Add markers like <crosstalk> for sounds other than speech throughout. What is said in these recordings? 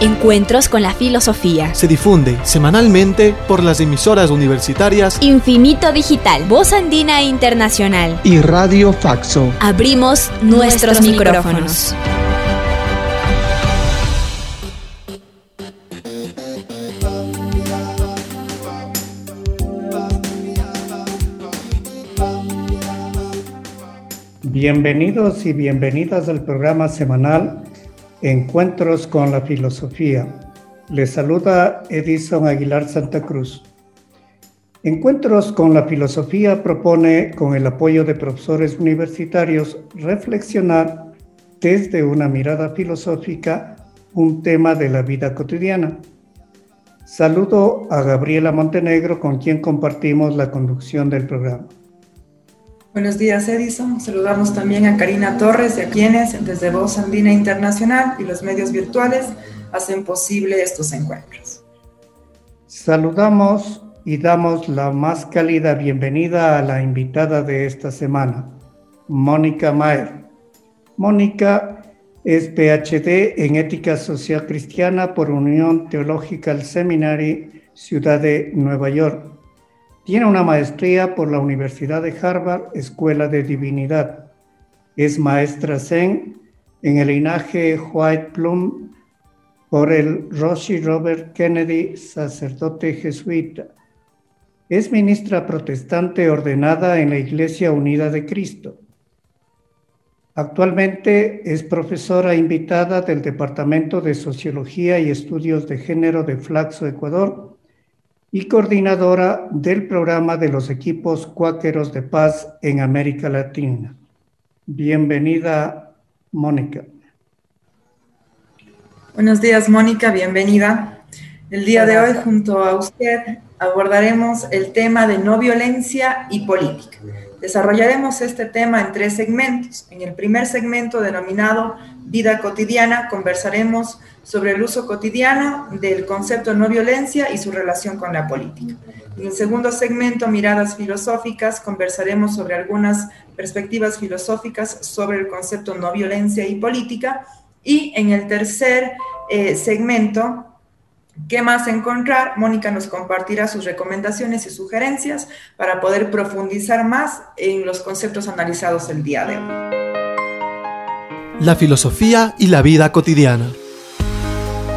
Encuentros con la Filosofía. Se difunde semanalmente por las emisoras universitarias Infinito Digital, Voz Andina Internacional. y Radio Faxo. Abrimos nuestros, micrófonos. Bienvenidos y bienvenidas al programa semanal Encuentros con la Filosofía. Les saluda Edison Aguilar Santa Cruz. Encuentros con la Filosofía propone, con el apoyo de profesores universitarios, reflexionar desde una mirada filosófica un tema de la vida cotidiana. Saludo a Gabriela Montenegro, con quien compartimos la conducción del programa. Buenos días, Edison. Saludamos también a Karina Torres y a quienes, desde Voz Andina Internacional y los medios virtuales, hacen posible estos encuentros. Saludamos y damos la más cálida bienvenida a la invitada de esta semana, Mónica Maer. Mónica es PhD en Ética Social Cristiana por Unión Theological Seminary, Ciudad de Nueva York. Tiene una maestría por la Universidad de Harvard, Escuela de Divinidad. Es maestra Zen en el linaje White Plum por el Roshi Robert Kennedy, sacerdote jesuita. Es ministra protestante ordenada en la Iglesia Unida de Cristo. Actualmente es profesora invitada del Departamento de Sociología y Estudios de Género de Flaxo, Ecuador, y coordinadora del programa de los equipos cuáqueros de paz en América Latina. Bienvenida, Mónica. Buenos días, Mónica. Bienvenida. El día de hoy, junto a usted, abordaremos el tema de no violencia y política. Desarrollaremos este tema en tres segmentos. En el primer segmento, denominado Vida cotidiana, conversaremos sobre el uso cotidiano del concepto no violencia y su relación con la política. En el segundo segmento, Miradas filosóficas, conversaremos sobre algunas perspectivas filosóficas sobre el concepto no violencia y política. Y en el tercer eh, segmento, ¿Qué más encontrar? Mónica nos compartirá sus recomendaciones y sugerencias para poder profundizar más en los conceptos analizados el día de hoy. La filosofía y la vida cotidiana.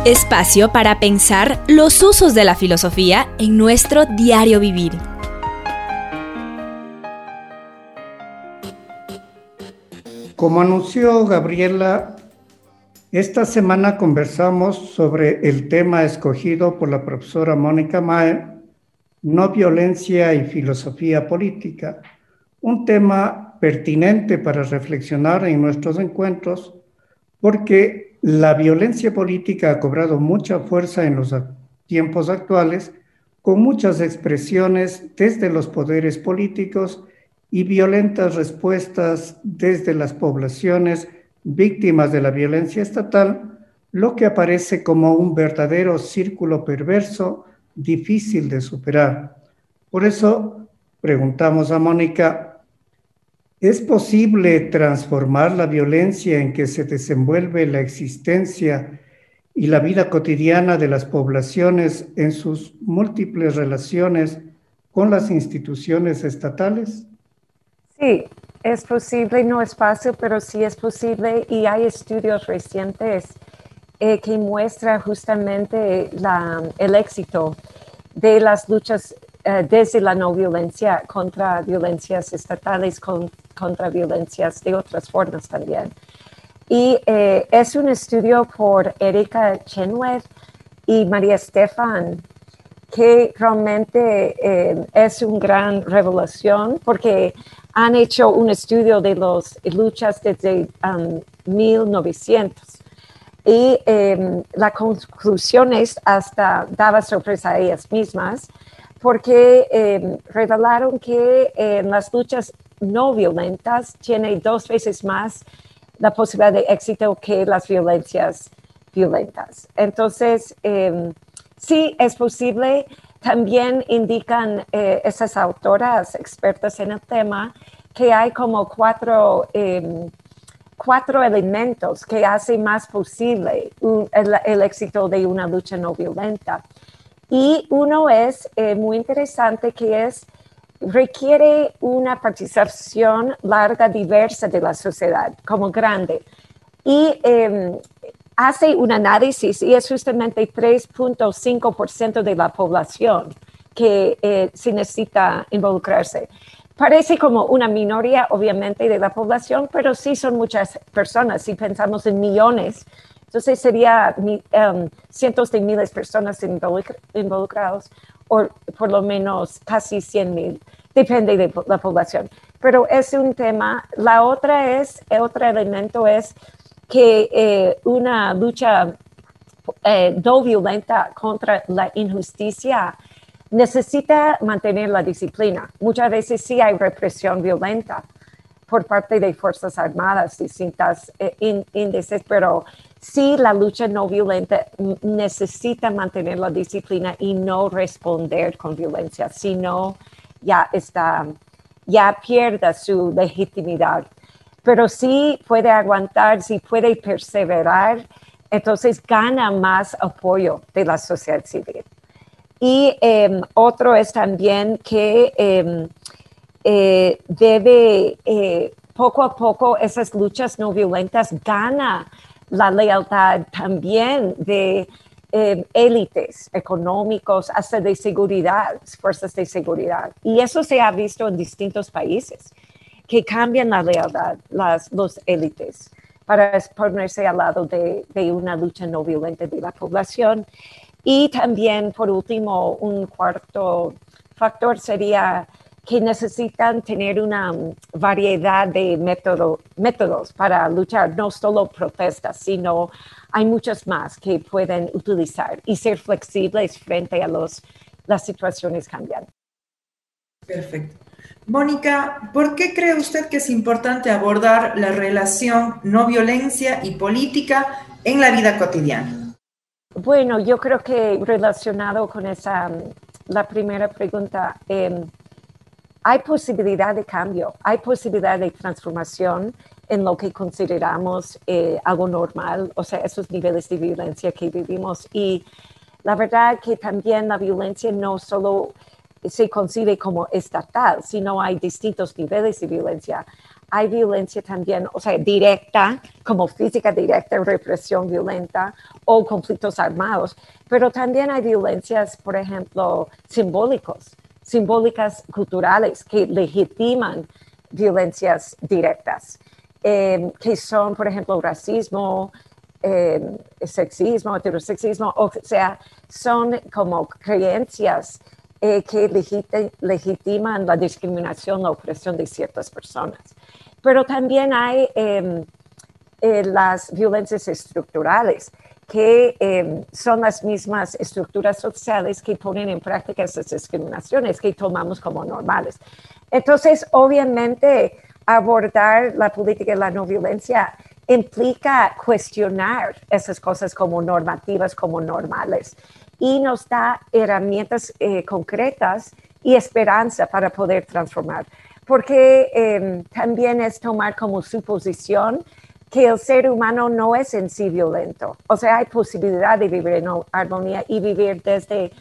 Espacio para pensar los usos de la filosofía en nuestro diario vivir. Como anunció Gabriela, esta semana conversamos sobre el tema escogido por la profesora Mónica Maer, no violencia y filosofía política, un tema pertinente para reflexionar en nuestros encuentros porque la violencia política ha cobrado mucha fuerza en los tiempos actuales, con muchas expresiones desde los poderes políticos y violentas respuestas desde las poblaciones víctimas de la violencia estatal, lo que aparece como un verdadero círculo perverso difícil de superar. Por eso preguntamos a Mónica, ¿es posible transformar la violencia en que se desenvuelve la existencia y la vida cotidiana de las poblaciones en sus múltiples relaciones con las instituciones estatales? Sí, es posible, no es fácil, pero sí es posible y hay estudios recientes eh, que muestran justamente la- el éxito de las luchas eh, desde la no violencia contra violencias estatales, con- contra violencias de otras formas también. Y eh, es un estudio por Erika Chenweth y María Estefan que realmente eh, es una gran revelación porque han hecho un estudio de las luchas desde um, 1900 y eh, la conclusión es hasta daba sorpresa a ellas mismas porque eh, revelaron que en las luchas no violentas tiene dos veces más la posibilidad de éxito que las violencias violentas. Entonces, em, sí es posible. También indican eh, esas autoras expertas en el tema que hay como cuatro, em, cuatro elementos que hacen más posible el, éxito de una lucha no violenta. Y uno es eh, muy interesante que es requiere una participación larga, diversa de la sociedad, como grande. Y em, hace un análisis y es justamente 3.5% de la población que eh, necesita involucrarse. Parece como una minoría, obviamente, de la población, pero sí son muchas personas. Si pensamos en millones, entonces sería um, cientos de miles de personas involucradas, o por lo menos casi 100 mil, depende de la población. Pero es un tema. La otra es, otro elemento es que eh, una lucha eh, no violenta contra la injusticia necesita mantener la disciplina. Muchas veces sí hay represión violenta por parte de Fuerzas Armadas, distintas eh, índices, pero sí la lucha no violenta necesita mantener la disciplina y no responder con violencia, sino ya está, ya pierde su legitimidad pero sí puede aguantar, sí puede perseverar, entonces gana más apoyo de la sociedad civil. Y em, otro es también que em, eh, debe, eh, poco a poco, esas luchas no violentas gana la lealtad también de em, élites económicos, hasta de seguridad, fuerzas de seguridad. Y eso se ha visto en distintos países que cambian la lealtad, las los élites, para ponerse al lado de, una lucha no violenta de la población. Y también, por último, un cuarto factor sería que necesitan tener una variedad de métodos para luchar, no solo protestas, sino hay muchos más que pueden utilizar y ser flexibles frente a los, las situaciones cambiantes. Perfecto. Mónica, ¿por qué cree usted que es importante abordar la relación no violencia y política en la vida cotidiana? Bueno, yo creo que relacionado con esa, la primera pregunta, em, hay posibilidad de cambio, hay posibilidad de transformación en lo que consideramos eh, algo normal, o sea, esos niveles de violencia que vivimos. Y la verdad que también la violencia no solo se concibe como estatal, sino hay distintos niveles de violencia. Hay violencia también, o sea, directa, como física directa, represión violenta o conflictos armados, pero también hay violencias, por ejemplo, simbólicos, simbólicas culturales que legitiman violencias directas, em, que son, por ejemplo, racismo, em, sexismo, heterosexismo, o sea, son como creencias eh, que legitiman la discriminación, la opresión de ciertas personas. Pero también hay em, eh, las violencias estructurales, que em, son las mismas estructuras sociales que ponen en práctica esas discriminaciones que tomamos como normales. Entonces, obviamente, abordar la política de la no violencia implica cuestionar esas cosas como normativas, como normales y nos da herramientas eh, concretas y esperanza para poder transformar. Porque em, también es tomar como suposición que el ser humano no es en sí violento. O sea, hay posibilidad de vivir en armonía y vivir desde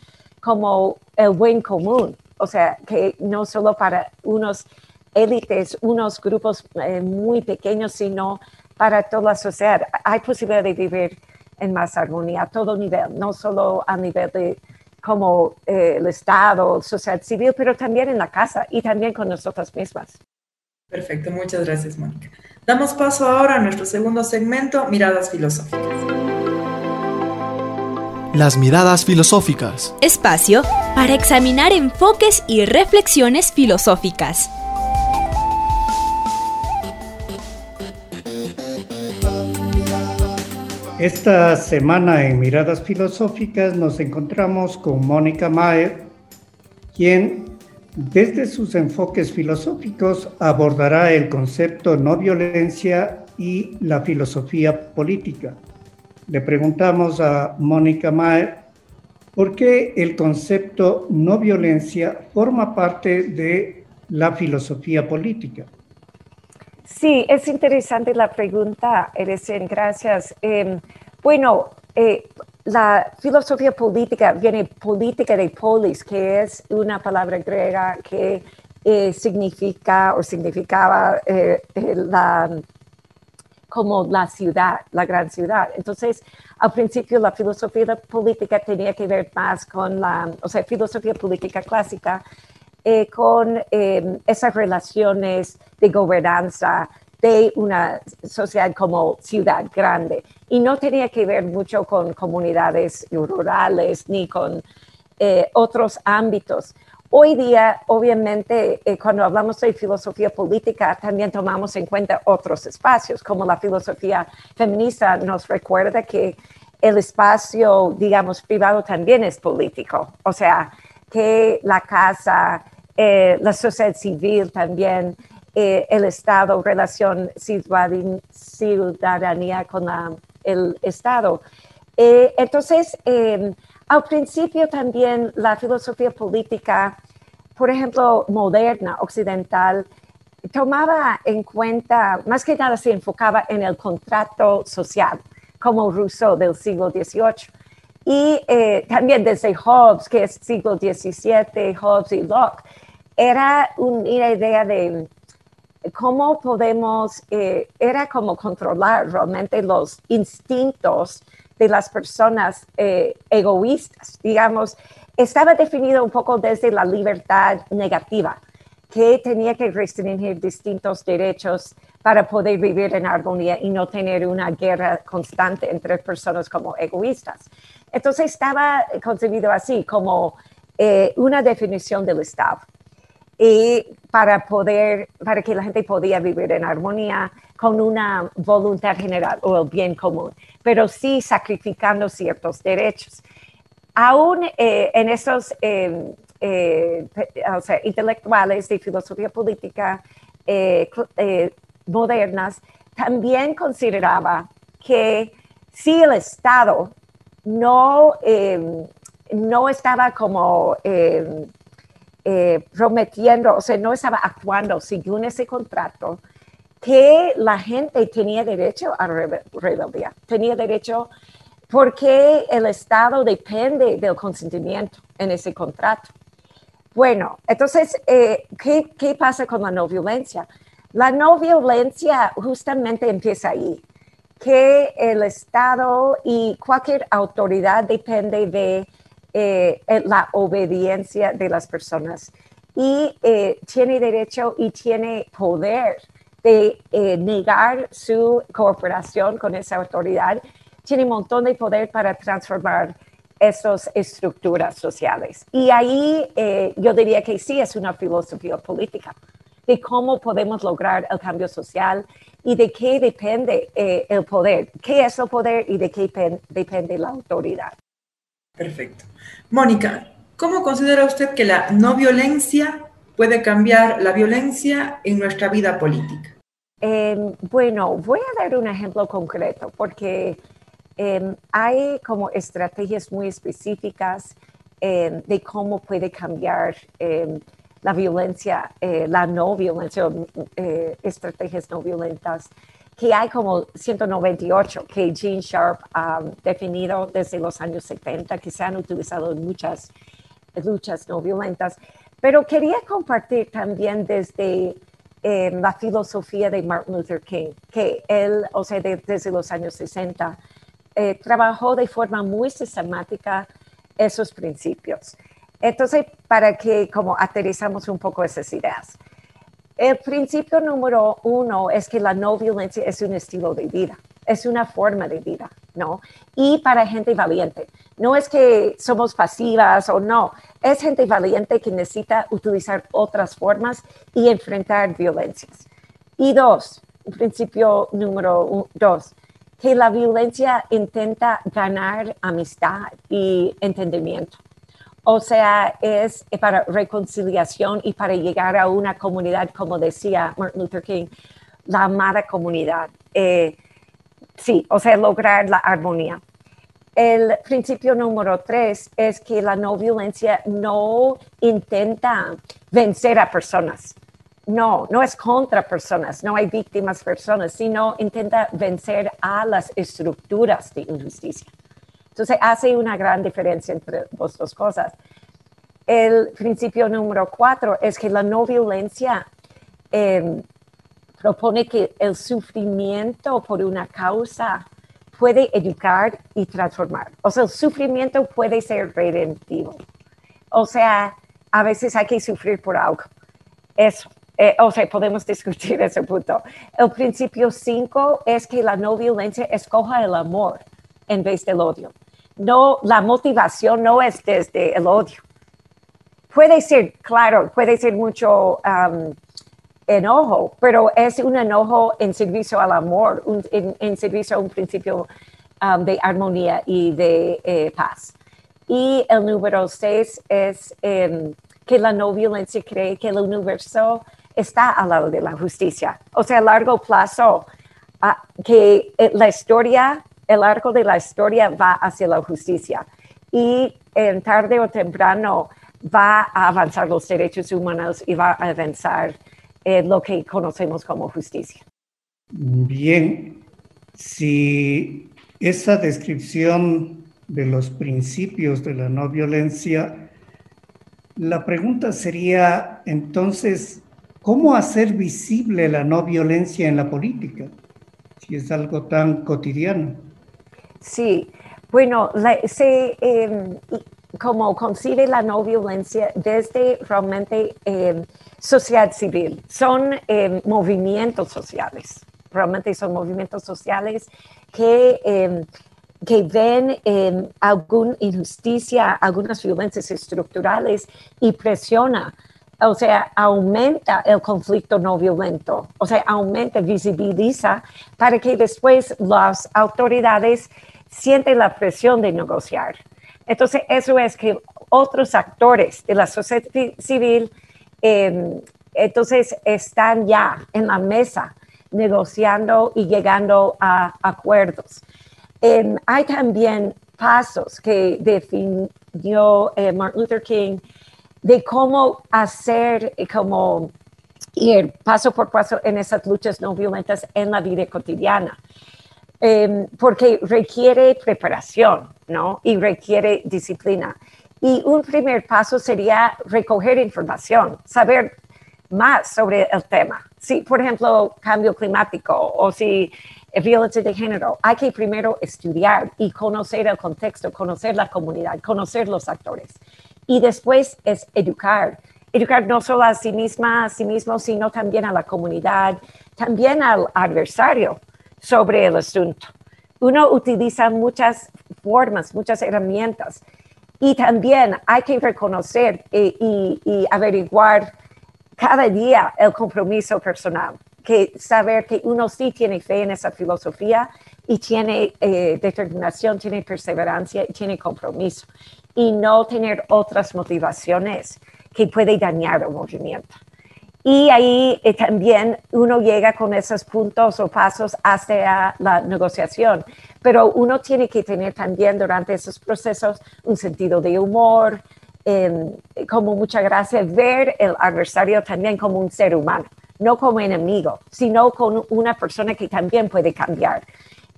como el buen común. O sea, que no solo para unos élites, unos grupos eh, muy pequeños, sino para toda la sociedad. Hay posibilidad de vivir en más armonía a todo nivel, no solo a nivel de como eh, el Estado, sociedad civil, pero también en la casa y también con nosotras mismas. Perfecto, muchas gracias, Mónica. Damos paso ahora a nuestro segundo segmento, Miradas Filosóficas. Las miradas filosóficas. Espacio para examinar enfoques y reflexiones filosóficas. Esta semana en Miradas Filosóficas nos encontramos con Mónica Maer, quien Desde sus enfoques filosóficos abordará el concepto no violencia y la filosofía política. Le preguntamos a Mónica Mae por qué el concepto no violencia forma parte de la filosofía política. Sí, es interesante la pregunta, Erecen, gracias. Em, bueno, eh, la filosofía política viene política de polis, que es una palabra griega que eh, significa o significaba eh, la, como la ciudad, la gran ciudad. Entonces, al principio la filosofía política tenía que ver más con la, o sea, filosofía política clásica, con esas relaciones de gobernanza de una sociedad como ciudad grande. Y no tenía que ver mucho con comunidades rurales ni con eh, otros ámbitos. Hoy día, obviamente, eh, cuando hablamos de filosofía política, también tomamos en cuenta otros espacios, como la filosofía feminista nos recuerda que el espacio, digamos, privado también es político. O sea, que la casa, eh, la sociedad civil también eh, el Estado, relación ciudadanía con el Estado. Eh, entonces, em, al principio también la filosofía política, por ejemplo, moderna, occidental, tomaba en cuenta, más que nada se enfocaba en el contrato social, como Rousseau del siglo XVIII. Y eh, también desde Hobbes, que es siglo XVII, Hobbes y Locke, era una idea de cómo podemos, eh, era como controlar realmente los instintos de las personas eh, egoístas, digamos, estaba definido un poco desde la libertad negativa, que tenía que restringir distintos derechos para poder vivir en armonía y no tener una guerra constante entre personas como egoístas. Entonces estaba concebido así, como eh, una definición del Estado y para poder, para que la gente podía vivir en armonía con una voluntad general o el bien común, pero sí sacrificando ciertos derechos. Aún eh, en esos em, eh, o sea, intelectuales de filosofía política eh, modernas, también consideraba que si el Estado no, em, no estaba como em, eh, prometiendo, o sea, no estaba actuando según ese contrato, que la gente tenía derecho a rebeldía, tenía derecho porque el Estado depende del consentimiento en ese contrato. Bueno, entonces, eh, ¿qué, ¿qué pasa con la no violencia? La no violencia justamente empieza ahí, que el Estado y cualquier autoridad depende de eh, la obediencia de las personas y eh, tiene derecho y tiene poder de negar su cooperación con esa autoridad, tiene un montón de poder para transformar esas estructuras sociales. Y ahí yo diría que sí es una filosofía política de cómo podemos lograr el cambio social y de qué depende el poder, qué es el poder y de qué depende la autoridad. Perfecto. Mónica, ¿cómo considera usted que la no violencia puede cambiar la violencia en nuestra vida política? Em, bueno, voy a dar un ejemplo concreto porque em, hay como estrategias muy específicas em, de cómo puede cambiar la violencia, eh, la no violencia, eh, estrategias no violentas que hay como 198 que Gene Sharp ha definido desde los años 70, que se han utilizado en muchas luchas no violentas. Pero quería compartir también desde eh, la filosofía de Martin Luther King, que él, o sea, desde los años 60, eh, trabajó de forma muy sistemática esos principios. Entonces, para que como aterrizamos un poco esas ideas. El principio número uno es que la no violencia es un estilo de vida, es una forma de vida, ¿no? Y para gente valiente. No es que somos pasivas o no, es gente valiente que necesita utilizar otras formas y enfrentar violencias. Y dos, principio número dos, que la violencia intenta ganar amistad y entendimiento. O sea, es para reconciliación y para llegar a una comunidad, como decía Martin Luther King, la amada comunidad. Eh, sí, o sea, lograr la armonía. El principio número tres es que la no violencia no intenta vencer a personas. No, no es contra personas, no hay víctimas personas, sino intenta vencer a las estructuras de injusticia. Entonces hace una gran diferencia entre las dos cosas. El principio número cuatro es que la no violencia em, propone que el sufrimiento por una causa puede educar y transformar. O sea, el sufrimiento puede ser redentivo. O sea, a veces hay que sufrir por algo. Eso. Eh, o sea, podemos discutir <laughs> ese punto. El principio 5 es que la no violencia escoja el amor en vez del odio. No, la motivación no es desde el odio. Puede ser, claro, puede ser mucho um, enojo, pero es un enojo en servicio al amor, en, servicio a un principio um, de armonía y de eh, paz. Y el número seis es em, que la no violencia cree que el universo está al lado de la justicia. O sea, a largo plazo, ah, que la historia, el arco de la historia va hacia la justicia. Y en tarde o temprano va a avanzar los derechos humanos y va a avanzar eh, lo que conocemos como justicia. Bien, si esa descripción de los principios de la no violencia, la pregunta sería entonces, ¿cómo hacer visible la no violencia en la política? Si es algo tan cotidiano. Sí, bueno, se, em, como concibe la no violencia desde realmente eh, sociedad civil. Son em, movimientos sociales, realmente son movimientos sociales que, em, que ven em, alguna injusticia, algunas violencias estructurales y presiona, o sea, aumenta el conflicto no violento, o sea, aumenta, visibiliza para que después las autoridades sienten la presión de negociar. Entonces, eso es que otros actores de la sociedad civil Em, entonces están ya en la mesa negociando y llegando a acuerdos. Em, hay también pasos que definió eh, Martin Luther King de cómo hacer, eh, cómo ir paso por paso en esas luchas no violentas en la vida cotidiana. Em, porque requiere preparación, ¿no? Y requiere disciplina. Y un primer paso sería recoger información, saber más sobre el tema. Si, por ejemplo, cambio climático o si violencia de género, hay que primero estudiar y conocer el contexto, conocer la comunidad, conocer los actores. Y después es educar. Educar no solo a sí misma, a sí mismo, sino también a la comunidad, también al adversario sobre el asunto. Uno utiliza muchas formas, muchas herramientas y también hay que reconocer y, averiguar cada día el compromiso personal, que saber que uno sí tiene fe en esa filosofía y tiene eh, determinación, tiene perseverancia y tiene compromiso y no tener otras motivaciones que puede dañar el movimiento. Y ahí eh, también uno llega con esos puntos o pasos hacia la negociación, pero uno tiene que tener también durante esos procesos un sentido de humor, em, como mucha gracia, ver el adversario también como un ser humano, no como enemigo, sino como una persona que también puede cambiar.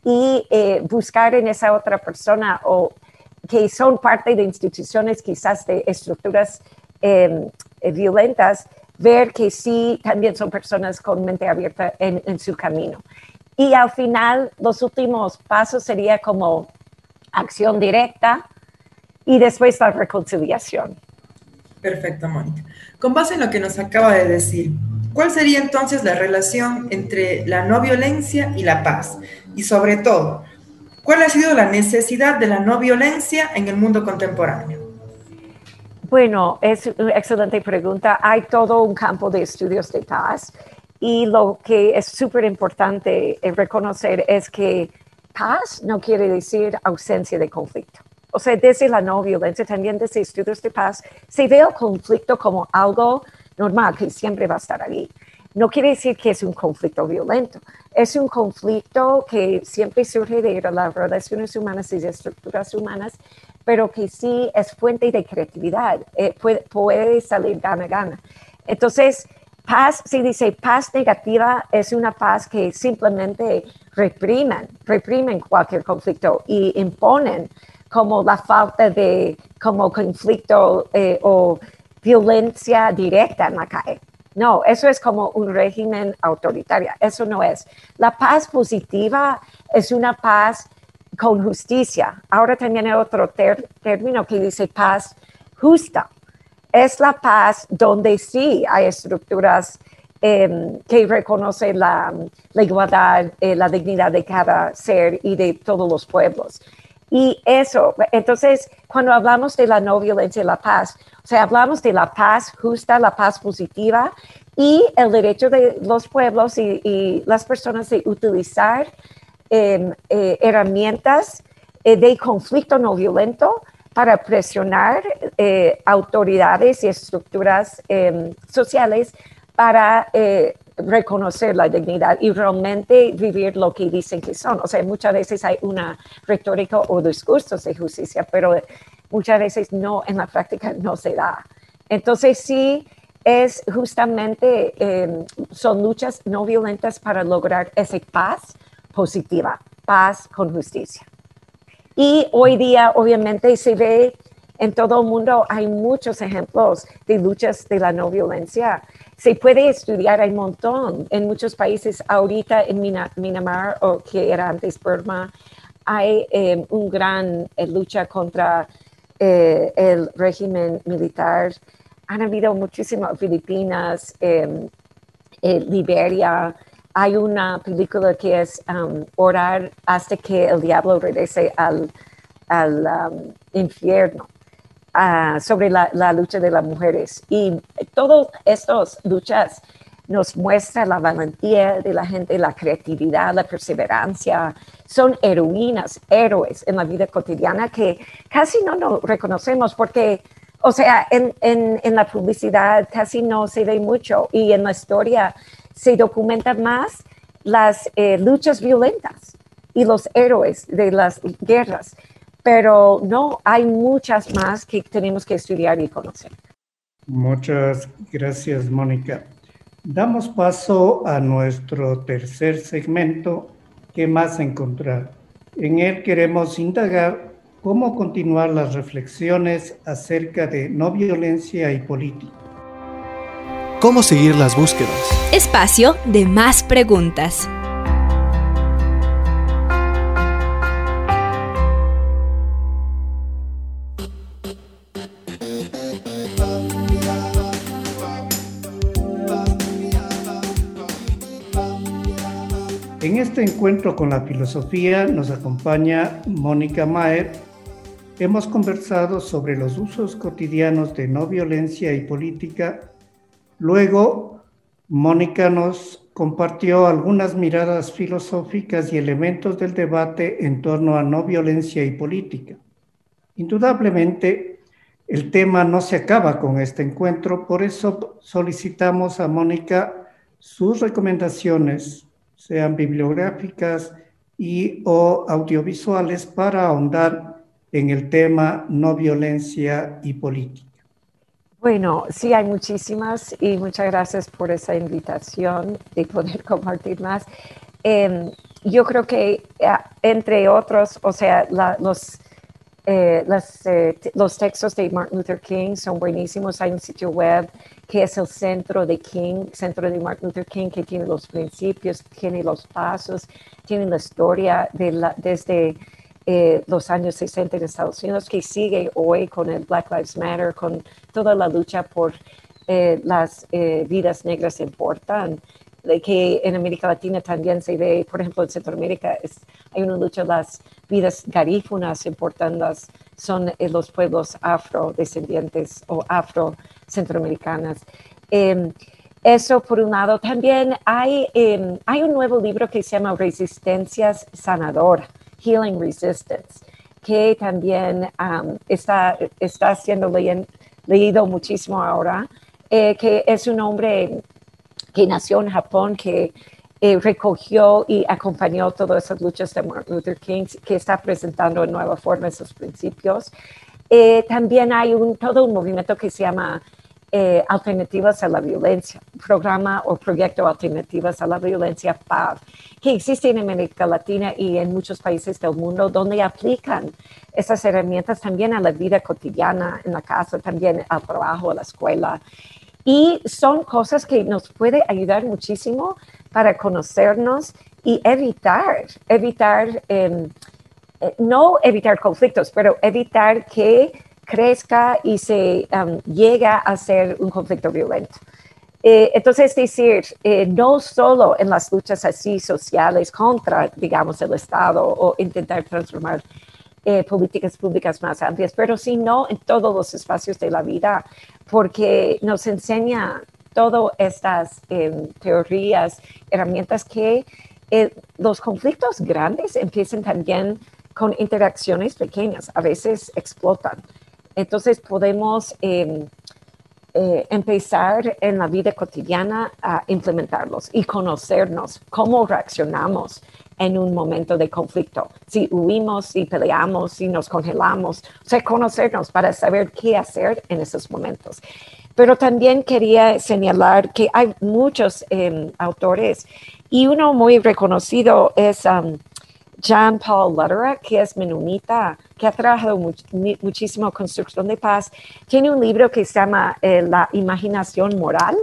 Y eh, buscar en esa otra persona o que son parte de instituciones quizás de estructuras em, violentas, ver que sí, también son personas con mente abierta en, su camino. Y al final, los últimos pasos sería como acción directa y después la reconciliación. Perfecto, Mónica. Con base en lo que nos acaba de decir, ¿cuál sería entonces la relación entre la no violencia y la paz? Y sobre todo, ¿cuál ha sido la necesidad de la no violencia en el mundo contemporáneo? Bueno, es una excelente pregunta. Hay todo un campo de estudios de paz y lo que es súper importante reconocer es que paz no quiere decir ausencia de conflicto. o sea, desde la no violencia, también desde estudios de paz, se ve el conflicto como algo normal, que siempre va a estar ahí. No quiere decir que es un conflicto violento, es un conflicto que siempre surge de las relaciones humanas y de estructuras humanas, pero que sí es fuente de creatividad, eh, puede, salir gana-gana. Entonces, paz, si dice paz negativa, es una paz que simplemente reprimen, reprimen cualquier conflicto y imponen como la falta de como conflicto eh, o violencia directa en la calle. No, eso es como un régimen autoritario, eso no es. La paz positiva es una paz con justicia. Ahora también hay otro término que dice paz justa. Es la paz donde sí hay estructuras em, que reconocen la, igualdad, eh, la dignidad de cada ser y de todos los pueblos. Y eso, entonces, cuando hablamos de la no violencia y la paz, o sea, hablamos de la paz justa, la paz positiva y el derecho de los pueblos y, las personas de utilizar em, eh, herramientas eh, de conflicto no violento para presionar eh, autoridades y estructuras em, sociales para reconocer la dignidad y realmente vivir lo que dicen que son. O sea, muchas veces hay una retórica o discursos de justicia, pero muchas veces no, en la práctica no se da. Entonces sí es justamente, em, son luchas no violentas para lograr esa paz positiva, paz con justicia. Y hoy día obviamente se ve en todo el mundo, hay muchos ejemplos de luchas de la no violencia se puede estudiar, un montón. En muchos países, ahorita en Myanmar, o que era antes Burma, hay eh, un gran eh, lucha contra eh, el régimen militar. Han habido muchísimas Filipinas, em, Liberia. Hay una película que es um, Orar hasta que el diablo regrese al, um, infierno. Ah, sobre la, lucha de las mujeres. Y todas estas luchas nos muestra la valentía de la gente, la creatividad, la perseverancia. Son heroínas, héroes en la vida cotidiana que casi no nos reconocemos porque, o sea, en, en, la publicidad casi no se ve mucho y en la historia se documentan más las eh, luchas violentas y los héroes de las guerras pero no, hay muchas más que tenemos que estudiar y conocer. Muchas gracias, Mónica. Damos paso a nuestro tercer segmento, ¿qué más encontrar? En él queremos indagar cómo continuar las reflexiones acerca de no violencia y política. ¿Cómo seguir las búsquedas? Espacio de más preguntas. Encuentro con la filosofía nos acompaña Mónica Maer. Hemos conversado sobre los usos cotidianos de no violencia y política. Luego, Mónica nos compartió algunas miradas filosóficas y elementos del debate en torno a no violencia y política. Indudablemente, el tema no se acaba con este encuentro, por eso solicitamos a Mónica sus recomendaciones sean bibliográficas y o audiovisuales para ahondar en el tema no violencia y política. Bueno, sí, hay muchísimas y muchas gracias por esa invitación de poder <laughs> compartir más. Em, yo creo que, eh, entre otros, o sea, los, eh, eh, los textos de Martin Luther King son buenísimos. Hay un sitio web que es el centro de King, centro de Martin Luther King, que tiene los principios, tiene los pasos, tiene la historia de la, desde eh, los años 60 en Estados Unidos, que sigue hoy con el Black Lives Matter, con toda la lucha por eh, las eh, vidas negras importan, de que en América Latina también se ve, por ejemplo, en Centroamérica es, hay una lucha, las vidas garífunas importantes son los pueblos afrodescendientes o afro centroamericanas. Em, eso por un lado. También hay, em, hay un nuevo libro que se llama Resistencias Sanador, Healing Resistance. que también está, está siendo leído muchísimo ahora, eh, que es un hombre que nació en Japón, que eh, recogió y acompañó todas esas luchas de Martin Luther King, que está presentando en nueva forma esos principios. Eh, también hay un, todo un movimiento que se llama Alternativas a la Violencia, programa o proyecto Alternativas a la Violencia PAV, que existe en América Latina y en muchos países del mundo donde aplican esas herramientas también a la vida cotidiana, en la casa, también al trabajo, a la escuela. Y son cosas que nos puede ayudar muchísimo para conocernos y evitar, evitar, em, eh, no evitar conflictos, pero evitar que crezca y se um, llega a ser un conflicto violento. Eh, entonces, es decir, eh, no solo en las luchas así sociales contra, digamos, el Estado o intentar transformar eh, políticas públicas más amplias, pero sino en todos los espacios de la vida, porque nos enseña todas estas em, teorías, herramientas que eh, los conflictos grandes empiezan también con interacciones pequeñas, a veces explotan. Entonces podemos em, eh, empezar en la vida cotidiana a implementarlos y conocernos, cómo reaccionamos en un momento de conflicto. Si huimos, si peleamos, si nos congelamos, o sea, conocernos para saber qué hacer en esos momentos. Pero también quería señalar que hay muchos em, autores y uno muy reconocido es John Paul Lederer, que es menonita, que ha trabajado muchísimo con construcción de paz. Tiene un libro que se llama eh, La imaginación moral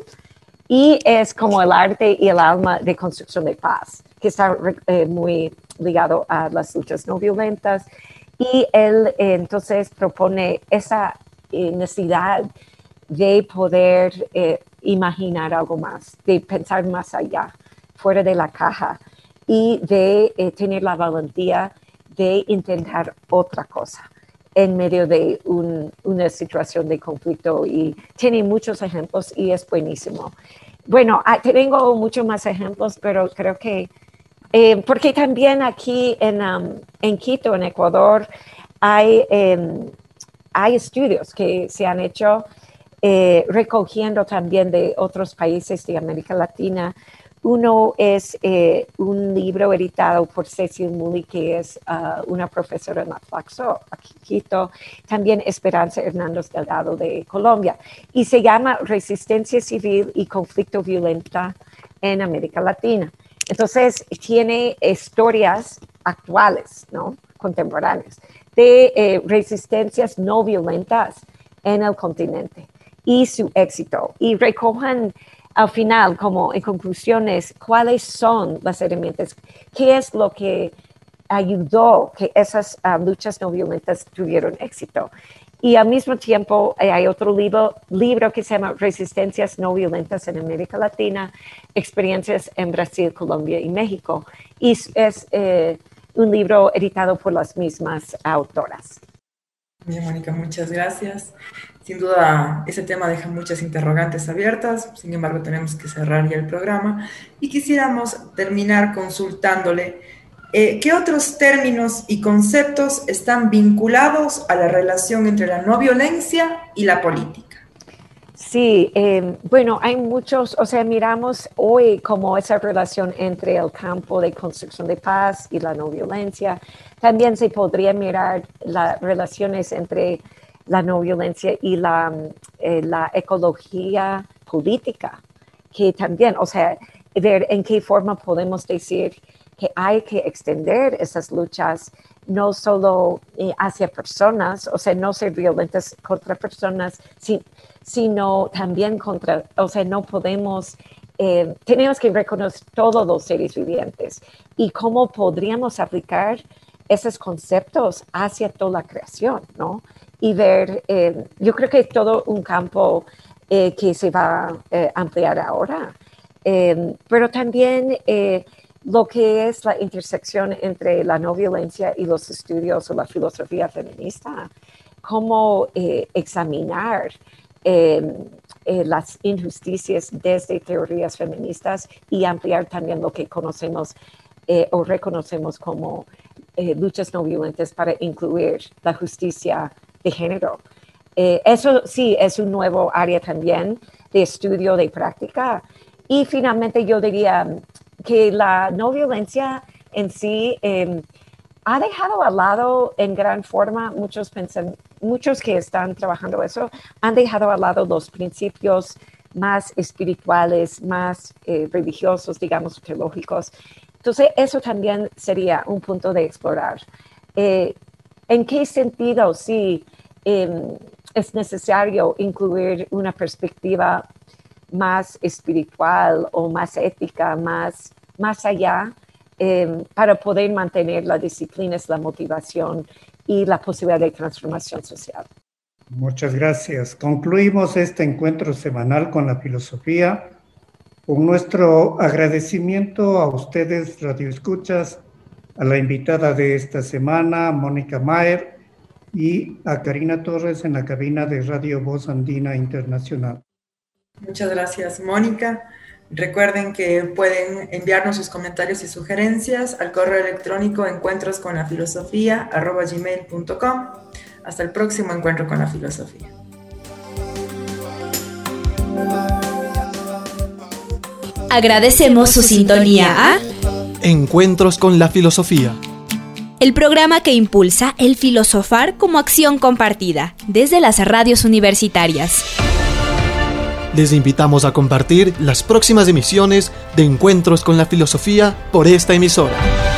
y es como el arte y el alma de construcción de paz que está eh, muy ligado a las luchas no violentas. Y él eh, entonces propone esa necesidad de poder imaginar algo más, de pensar más allá, fuera de la caja y de tener la valentía de intentar otra cosa en medio de una situación de conflicto y tiene muchos ejemplos y es buenísimo. Bueno, ah, tengo muchos más ejemplos, pero creo que eh, porque también aquí en, um, en, Quito, en Ecuador, hay, em, hay estudios que se han hecho eh, recogiendo también de otros países de América Latina. Uno es eh, un libro editado por Cecil Muli, que es uh, una profesora en la Flaxo, aquí Quito. También Esperanza Hernández Delgado de Colombia. Y se llama Resistencia Civil y Conflicto Violenta en América Latina. Entonces, tiene historias actuales, ¿no? Contemporáneas, de eh, resistencias no violentas en el continente y su éxito. Y recojan al final, como en conclusiones, cuáles son las herramientas, qué es lo que ayudó que esas ah, luchas no violentas tuvieron éxito. Y al mismo tiempo eh, hay otro libro, libro que se llama Resistencias no violentas en América Latina, experiencias en Brasil, Colombia y México. Y es eh, un libro editado por las mismas autoras. Bien, Mónica, muchas gracias. Sin duda, ese tema deja muchas interrogantes abiertas, sin embargo, tenemos que cerrar ya el programa y quisiéramos terminar consultándole eh, ¿Qué otros términos y conceptos están vinculados a la relación entre la no violencia y la política? Sí, em, bueno, hay muchos, o sea, miramos hoy como esa relación entre el campo de construcción de paz y la no violencia. También se podría mirar las relaciones entre la no violencia y la, eh, la ecología política, que también, o sea, ver en qué forma podemos decir que hay que extender esas luchas no solo eh, hacia personas, o sea, no ser violentas contra personas, sino también contra, o sea, no podemos, eh, tenemos que reconocer todos los seres vivientes y cómo podríamos aplicar esos conceptos hacia toda la creación, ¿no? Y ver, eh, yo creo que todo un campo que se va a ampliar ahora, pero también lo que es la intersección entre la no violencia y los estudios o la filosofía feminista, cómo eh, examinar em, eh, las injusticias desde teorías feministas y ampliar también lo que conocemos eh, o reconocemos como eh, luchas no violentas para incluir la justicia de género. Eh, eso sí es un nuevo área también de estudio, de práctica. Y finalmente yo diría que la no violencia en sí em, ha dejado al lado en gran forma muchos muchos que están trabajando eso han dejado al lado los principios más espirituales, más eh, religiosos, digamos, teológicos. Entonces, eso también sería un punto de explorar. Eh, ¿En qué sentido sí em, es necesario incluir una perspectiva más espiritual o más ética, más, más allá, em, para poder mantener la disciplina, la motivación y la posibilidad de transformación social. Muchas gracias. Concluimos este encuentro semanal con la filosofía con nuestro agradecimiento a ustedes, Radio Escuchas, a la invitada de esta semana, Mónica Mayer, y a Karina Torres en la cabina de Radio Voz Andina Internacional. Muchas gracias, Mónica. Recuerden que pueden enviarnos sus comentarios y sugerencias al correo electrónico encuentros con la filosofía gmail.com. Hasta el próximo encuentro con la filosofía. Agradecemos su sintonía a Encuentros con la filosofía. El programa que impulsa el filosofar como acción compartida desde las radios universitarias. Les invitamos a compartir las próximas emisiones de Encuentros con la Filosofía por esta emisora.